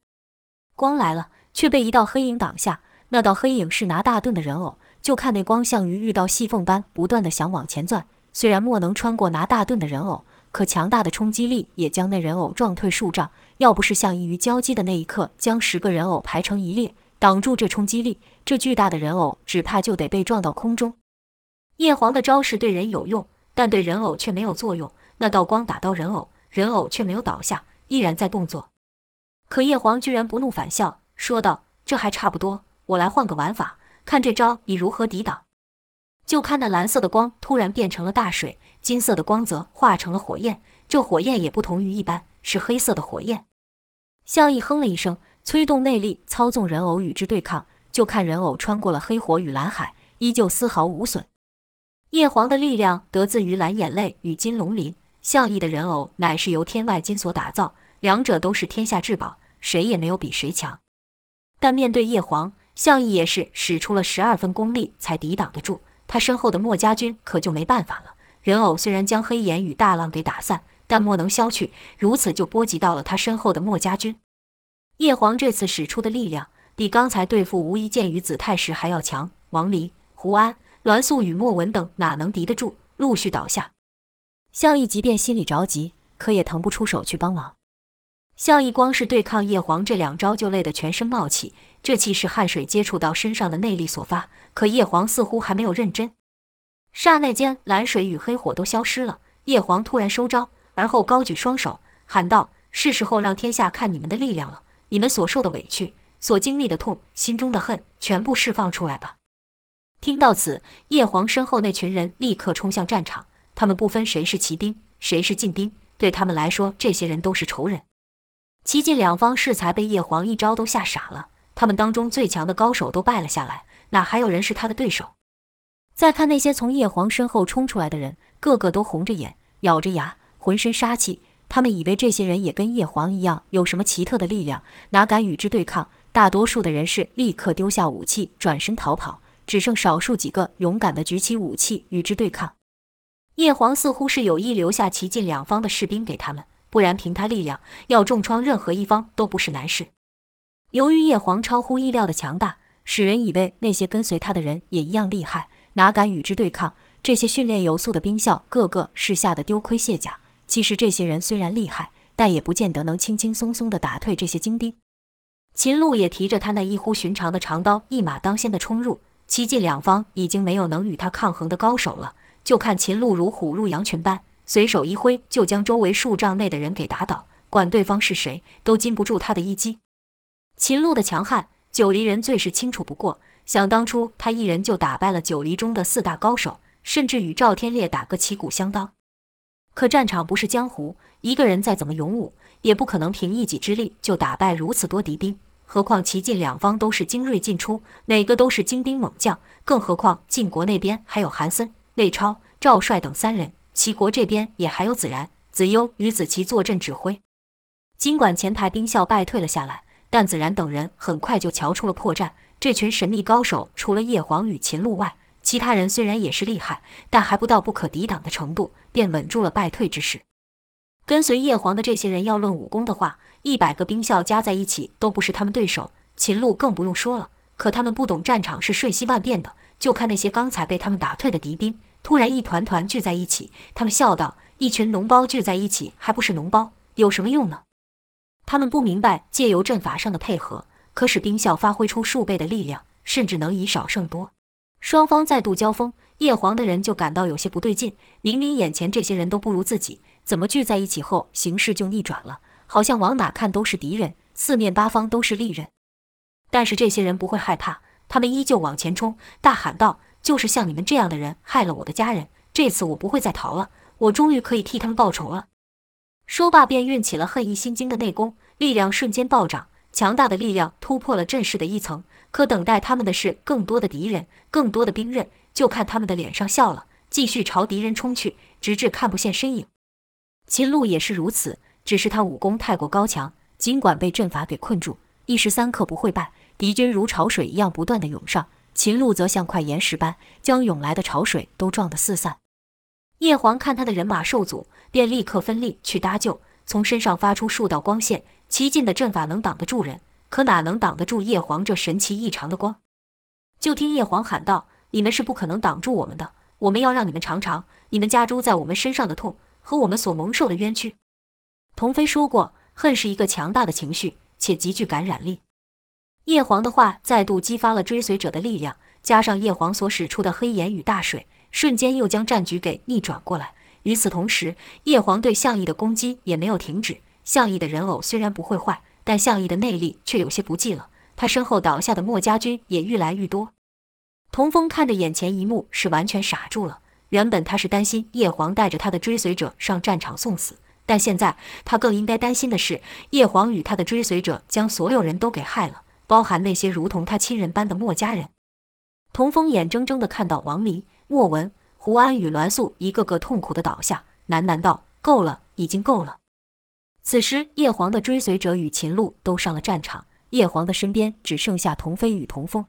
[SPEAKER 2] 光来了，却被一道黑影挡下，那道黑影是拿大盾的人偶。就看那光像鱼遇到细缝般不断地想往前钻，虽然莫能穿过拿大盾的人偶，可强大的冲击力也将那人偶撞退数丈。要不是项羽于交击的那一刻将十个人偶排成一列，挡住这冲击力，这巨大的人偶只怕就得被撞到空中。叶皇的招式对人有用，但对人偶却没有作用。那道光打到人偶，人偶却没有倒下，依然在动作。可叶皇居然不怒反笑，说道：“这还差不多，我来换个玩法，看这招你如何抵挡。”就看那蓝色的光突然变成了大水，金色的光则化成了火焰。这火焰也不同于一般，是黑色的火焰。笑意哼了一声，催动内力操纵人偶与之对抗。就看人偶穿过了黑火与蓝海，依旧丝毫无损。叶皇的力量得自于蓝眼泪与金龙鳞，笑意的人偶乃是由天外金所打造，两者都是天下至宝，谁也没有比谁强。但面对叶皇，项羽也是使出了十二分功力才抵挡得住。他身后的墨家军可就没办法了。人偶虽然将黑岩与大浪给打散，但莫能消去，如此就波及到了他身后的墨家军。叶皇这次使出的力量，比刚才对付无一剑与子泰时还要强。王离、胡安、栾素与莫文等哪能敌得住？陆续倒下。项羽即便心里着急，可也腾不出手去帮忙。项羽光是对抗叶皇这两招就累得全身冒气，这气是汗水接触到身上的内力所发。可叶皇似乎还没有认真，刹那间，蓝水与黑火都消失了。叶皇突然收招，而后高举双手，喊道：“是时候让天下看你们的力量了！你们所受的委屈，所经历的痛，心中的恨，全部释放出来吧！”听到此，叶皇身后那群人立刻冲向战场。他们不分谁是骑兵，谁是禁兵，对他们来说，这些人都是仇人。齐晋两方适才被叶皇一招都吓傻了，他们当中最强的高手都败了下来。哪还有人是他的对手？再看那些从叶皇身后冲出来的人，个个都红着眼，咬着牙，浑身杀气。他们以为这些人也跟叶皇一样有什么奇特的力量，哪敢与之对抗？大多数的人是立刻丢下武器，转身逃跑，只剩少数几个勇敢地举起武器与之对抗。叶皇似乎是有意留下齐晋两方的士兵给他们，不然凭他力量，要重创任何一方都不是难事。由于叶皇超乎意料的强大。使人以为那些跟随他的人也一样厉害，哪敢与之对抗？这些训练有素的兵校，个个是吓得丢盔卸甲。其实这些人虽然厉害，但也不见得能轻轻松松地打退这些精兵。秦鹿也提着他那异乎寻常的长刀，一马当先地冲入。齐晋两方已经没有能与他抗衡的高手了，就看秦鹿如虎入羊群般，随手一挥，就将周围数丈内的人给打倒。管对方是谁，都禁不住他的一击。秦鹿的强悍。九黎人最是清楚不过，想当初他一人就打败了九黎中的四大高手，甚至与赵天烈打个旗鼓相当。可战场不是江湖，一个人再怎么勇武，也不可能凭一己之力就打败如此多敌兵。何况齐晋两方都是精锐尽出，哪个都是精兵猛将。更何况晋国那边还有韩森、魏超、赵帅等三人，齐国这边也还有子然、子优与子琪坐镇指挥。尽管前台兵校败退了下来。但子然等人很快就瞧出了破绽。这群神秘高手，除了叶皇与秦鹿外，其他人虽然也是厉害，但还不到不可抵挡的程度，便稳住了败退之势。跟随叶皇的这些人，要论武功的话，一百个兵校加在一起都不是他们对手。秦鹿更不用说了。可他们不懂战场是瞬息万变的，就看那些刚才被他们打退的敌兵，突然一团团聚在一起。他们笑道：“一群脓包聚在一起，还不是脓包，有什么用呢？”他们不明白，借由阵法上的配合，可使兵校发挥出数倍的力量，甚至能以少胜多。双方再度交锋，叶皇的人就感到有些不对劲。明明眼前这些人都不如自己，怎么聚在一起后形势就逆转了？好像往哪看都是敌人，四面八方都是利刃。但是这些人不会害怕，他们依旧往前冲，大喊道：“就是像你们这样的人害了我的家人，这次我不会再逃了，我终于可以替他们报仇了。”说罢，便运起了恨意心经的内功，力量瞬间暴涨，强大的力量突破了阵势的一层。可等待他们的是更多的敌人，更多的兵刃。就看他们的脸上笑了，继续朝敌人冲去，直至看不见身影。秦鹿也是如此，只是他武功太过高强，尽管被阵法给困住，一时三刻不会败。敌军如潮水一样不断地涌上，秦鹿则像块岩石般将涌来的潮水都撞得四散。叶皇看他的人马受阻，便立刻分力去搭救，从身上发出数道光线。齐晋的阵法能挡得住人，可哪能挡得住叶皇这神奇异常的光？就听叶皇喊道：“你们是不可能挡住我们的，我们要让你们尝尝你们加诸在我们身上的痛和我们所蒙受的冤屈。”童飞说过，恨是一个强大的情绪，且极具感染力。叶黄的话再度激发了追随者的力量，加上叶黄所使出的黑岩与大水，瞬间又将战局给逆转过来。与此同时，叶黄对项羽的攻击也没有停止。项羽的人偶虽然不会坏，但项羽的内力却有些不济了。他身后倒下的墨家军也愈来愈多。童风看着眼前一幕，是完全傻住了。原本他是担心叶黄带着他的追随者上战场送死，但现在他更应该担心的是叶黄与他的追随者将所有人都给害了，包含那些如同他亲人般的墨家人。童风眼睁睁地看到王离、莫文、胡安与栾素一个个痛苦地倒下，喃喃道：“够了，已经够了。”此时，叶黄的追随者与秦鹿都上了战场，叶黄的身边只剩下童飞与童风。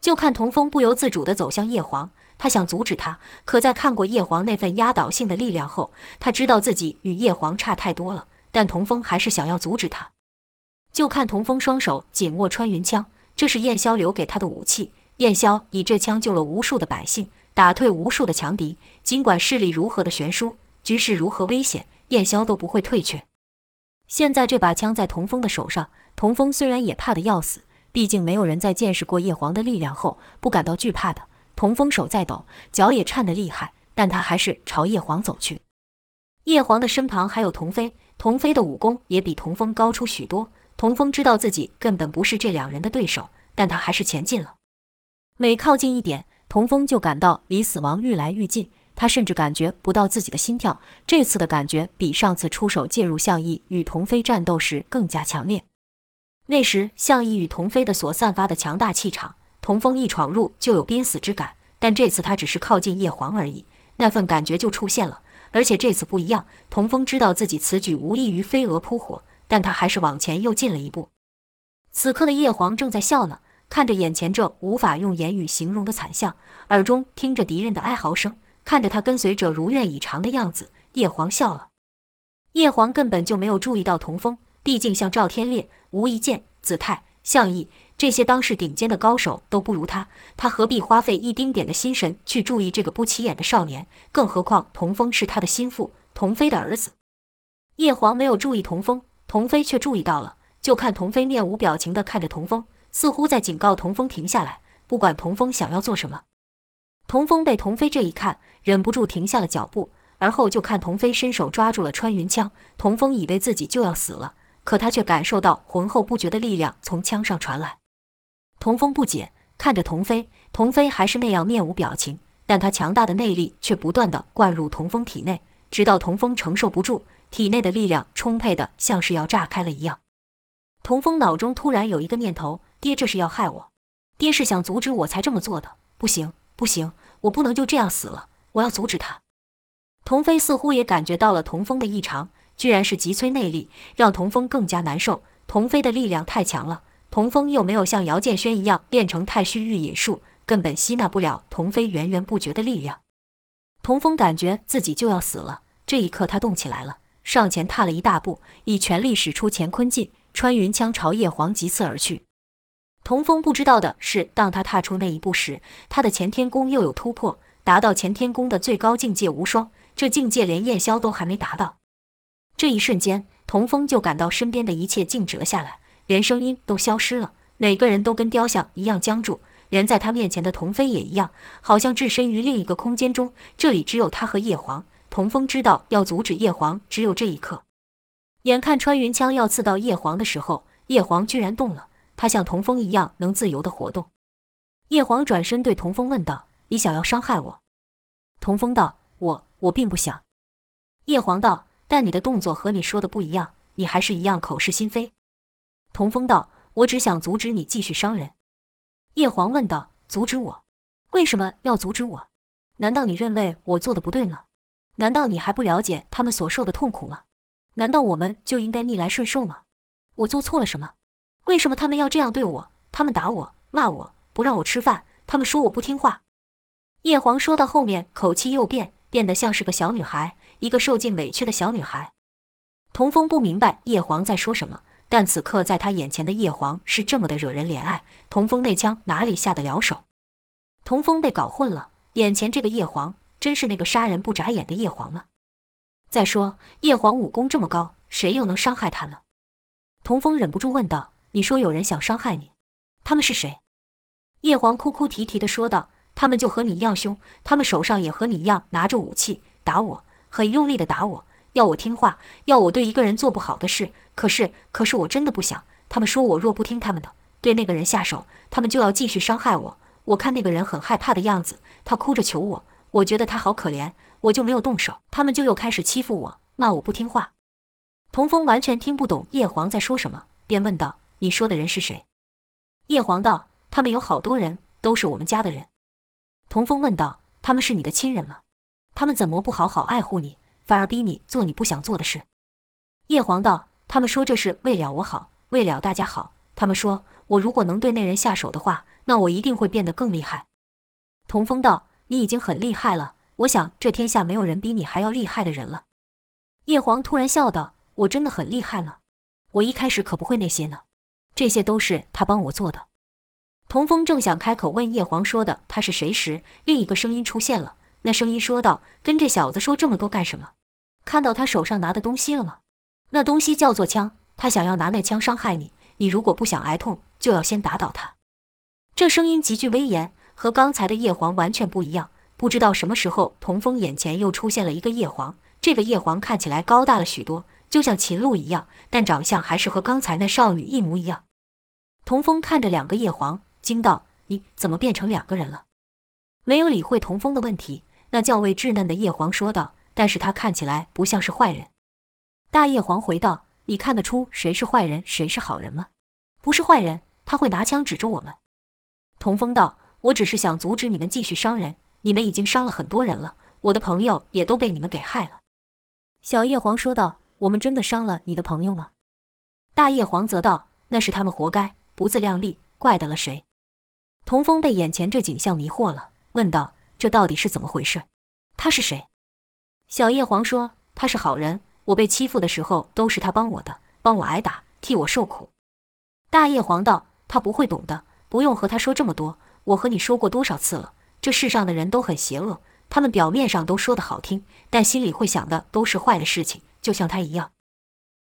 [SPEAKER 2] 就看童风不由自主地走向叶黄，他想阻止他，可在看过叶黄那份压倒性的力量后，他知道自己与叶黄差太多了。但童风还是想要阻止他。就看童风双手紧握穿云枪，这是燕霄留给他的武器。燕霄以这枪救了无数的百姓，打退无数的强敌。尽管势力如何的悬殊，局势如何危险，燕霄都不会退却。现在这把枪在童风的手上，童风虽然也怕得要死。毕竟没有人在见识过叶黄的力量后不感到惧怕的。童风手在抖，脚也颤得厉害，但他还是朝叶黄走去。叶黄的身旁还有童飞，童飞的武功也比童风高出许多。童风知道自己根本不是这两人的对手，但他还是前进了。每靠近一点，童风就感到离死亡愈来愈近。他甚至感觉不到自己的心跳。这次的感觉比上次出手介入项羽与童飞战斗时更加强烈。那时，项羽与童飞的所散发的强大气场，童风一闯入就有濒死之感。但这次他只是靠近叶黄而已，那份感觉就出现了。而且这次不一样，童风知道自己此举无异于飞蛾扑火，但他还是往前又进了一步。此刻的叶黄正在笑呢，看着眼前这无法用言语形容的惨象，耳中听着敌人的哀嚎声，看着他跟随者如愿以偿的样子，叶黄笑了。叶黄根本就没有注意到童风。毕竟，像赵天烈、吴一剑、子泰、项羽这些当世顶尖的高手都不如他，他何必花费一丁点的心神去注意这个不起眼的少年？更何况童风是他的心腹，童飞的儿子。叶黄没有注意童风，童飞却注意到了。就看童飞面无表情地看着童风，似乎在警告童风停下来，不管童风想要做什么。童风被童飞这一看，忍不住停下了脚步，而后就看童飞伸手抓住了穿云枪，童风以为自己就要死了。可他却感受到浑厚不绝的力量从枪上传来。童风不解，看着童飞，童飞还是那样面无表情，但他强大的内力却不断地灌入童风体内，直到童风承受不住，体内的力量充沛得像是要炸开了一样。童风脑中突然有一个念头：爹这是要害我，爹是想阻止我才这么做的。不行，不行，我不能就这样死了，我要阻止他。童飞似乎也感觉到了童风的异常。居然是急催内力，让童风更加难受。童飞的力量太强了，童风又没有像姚建轩一样练成太虚御引术，根本吸纳不了童飞源源不绝的力量。童风感觉自己就要死了，这一刻他动起来了，上前踏了一大步，以全力使出乾坤劲，穿云枪朝叶黄急刺而去。童风不知道的是，当他踏出那一步时，他的干天功又有突破，达到干天功的最高境界无双，这境界连燕霄都还没达到。这一瞬间，童风就感到身边的一切静止了下来，连声音都消失了，每个人都跟雕像一样僵住，连在他面前的童飞也一样，好像置身于另一个空间中。这里只有他和叶黄。童风知道要阻止叶黄，只有这一刻。眼看穿云枪要刺到叶黄的时候，叶黄居然动了，他像童风一样能自由地活动。叶黄转身对童风问道：“你想要伤害我？”童风道：“我我并不想。”叶黄道。但你的动作和你说的不一样，你还是一样口是心非。童风道：“我只想阻止你继续伤人。”叶黄问道：“阻止我？为什么要阻止我？难道你认为我做的不对吗？难道你还不了解他们所受的痛苦吗？难道我们就应该逆来顺受吗？我做错了什么？为什么他们要这样对我？他们打我、骂我，不让我吃饭，他们说我不听话。”叶黄说到后面，口气又变，变得像是个小女孩。一个受尽委屈的小女孩，童风不明白叶黄在说什么，但此刻在他眼前的叶黄是这么的惹人怜爱，童风那枪哪里下得了手？童风被搞混了，眼前这个叶黄真是那个杀人不眨眼的叶黄吗？再说叶黄武功这么高，谁又能伤害他呢？童风忍不住问道：“你说有人想伤害你，他们是谁？”叶黄哭哭啼啼地说道：“他们就和你一样凶，他们手上也和你一样拿着武器打我，很用力地打我，要我听话，要我对一个人做不好的事。可是，可是我真的不想。他们说我若不听他们的，对那个人下手，他们就要继续伤害我。我看那个人很害怕的样子，他哭着求我，我觉得他好可怜，我就没有动手。他们就又开始欺负我，骂我不听话。”童风完全听不懂叶黄在说什么，便问道：“你说的人是谁？”叶黄道。他们有好多人，都是我们家的人。童风问道：“他们是你的亲人吗？他们怎么不好好爱护你，反而逼你做你不想做的事？”叶黄道：“他们说这是为了我好，为了大家好。他们说我如果能对那人下手的话，那我一定会变得更厉害。”童风道：“你已经很厉害了，我想这天下没有人比你还要厉害的人了。”叶黄突然笑道：“我真的很厉害了，我一开始可不会那些呢，这些都是他帮我做的。”童风正想开口问叶黄说的他是谁时，另一个声音出现了。那声音说道：“跟这小子说这么多干什么？看到他手上拿的东西了吗？那东西叫做枪，他想要拿那枪伤害你。你如果不想挨痛，就要先打倒他。”这声音极具威严，和刚才的叶黄完全不一样。不知道什么时候，童风眼前又出现了一个叶黄。这个叶黄看起来高大了许多，就像秦鹿一样，但长相还是和刚才那少女一模一样。童风看着两个叶黄。惊道：“你怎么变成两个人了？”没有理会童风的问题，那较为稚嫩的叶黄说道：“但是他看起来不像是坏人。”大叶黄回道：“你看得出谁是坏人，谁是好人吗？不是坏人，他会拿枪指着我们。”童风道：“我只是想阻止你们继续伤人，你们已经伤了很多人了，我的朋友也都被你们给害了。”小叶黄说道：“我们真的伤了你的朋友吗？”大叶黄则道：“那是他们活该，不自量力，怪得了谁？”童风被眼前这景象迷惑了，问道：“这到底是怎么回事？他是谁？”小叶黄说：“他是好人，我被欺负的时候都是他帮我的，帮我挨打，替我受苦。”大叶黄道：“他不会懂的，不用和他说这么多。我和你说过多少次了，这世上的人都很邪恶，他们表面上都说得好听，但心里会想的都是坏的事情，就像他一样。”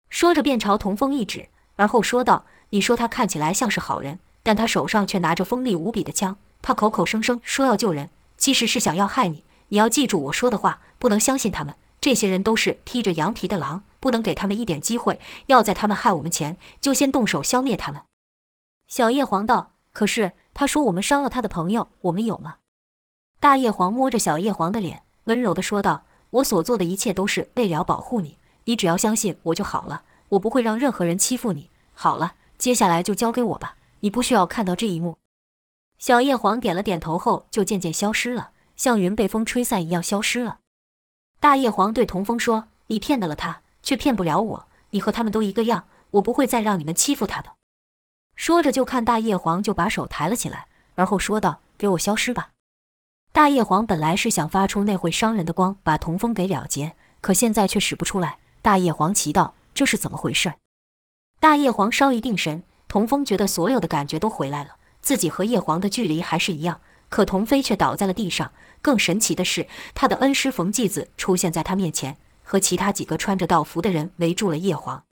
[SPEAKER 2] 说着便朝童风一指，而后说道：“你说他看起来像是好人。”但他手上却拿着锋利无比的枪，他口口声声说要救人，其实是想要害你。你要记住我说的话，不能相信他们。这些人都是披着羊皮的狼，不能给他们一点机会。要在他们害我们前，就先动手消灭他们。小叶黄道：“可是他说我们伤了他的朋友，我们有吗？”大叶黄摸着小叶黄的脸，温柔地说道：“我所做的一切都是为了保护你，你只要相信我就好了。我不会让任何人欺负你。好了，接下来就交给我吧。”你不需要看到这一幕。小叶黄点了点头后，就渐渐消失了，像云被风吹散一样消失了。大叶黄对童风说：“你骗得了他，却骗不了我。你和他们都一个样，我不会再让你们欺负他的。”说着，就看大叶黄就把手抬了起来，而后说道：“给我消失吧。”大叶黄本来是想发出那会伤人的光，把童风给了结，可现在却使不出来。大叶黄奇道：“这是怎么回事？”大叶黄稍一定神。童风觉得所有的感觉都回来了，自己和叶黄的距离还是一样，可童飞却倒在了地上。更神奇的是，他的恩师冯继子出现在他面前，和其他几个穿着道服的人围住了叶黄。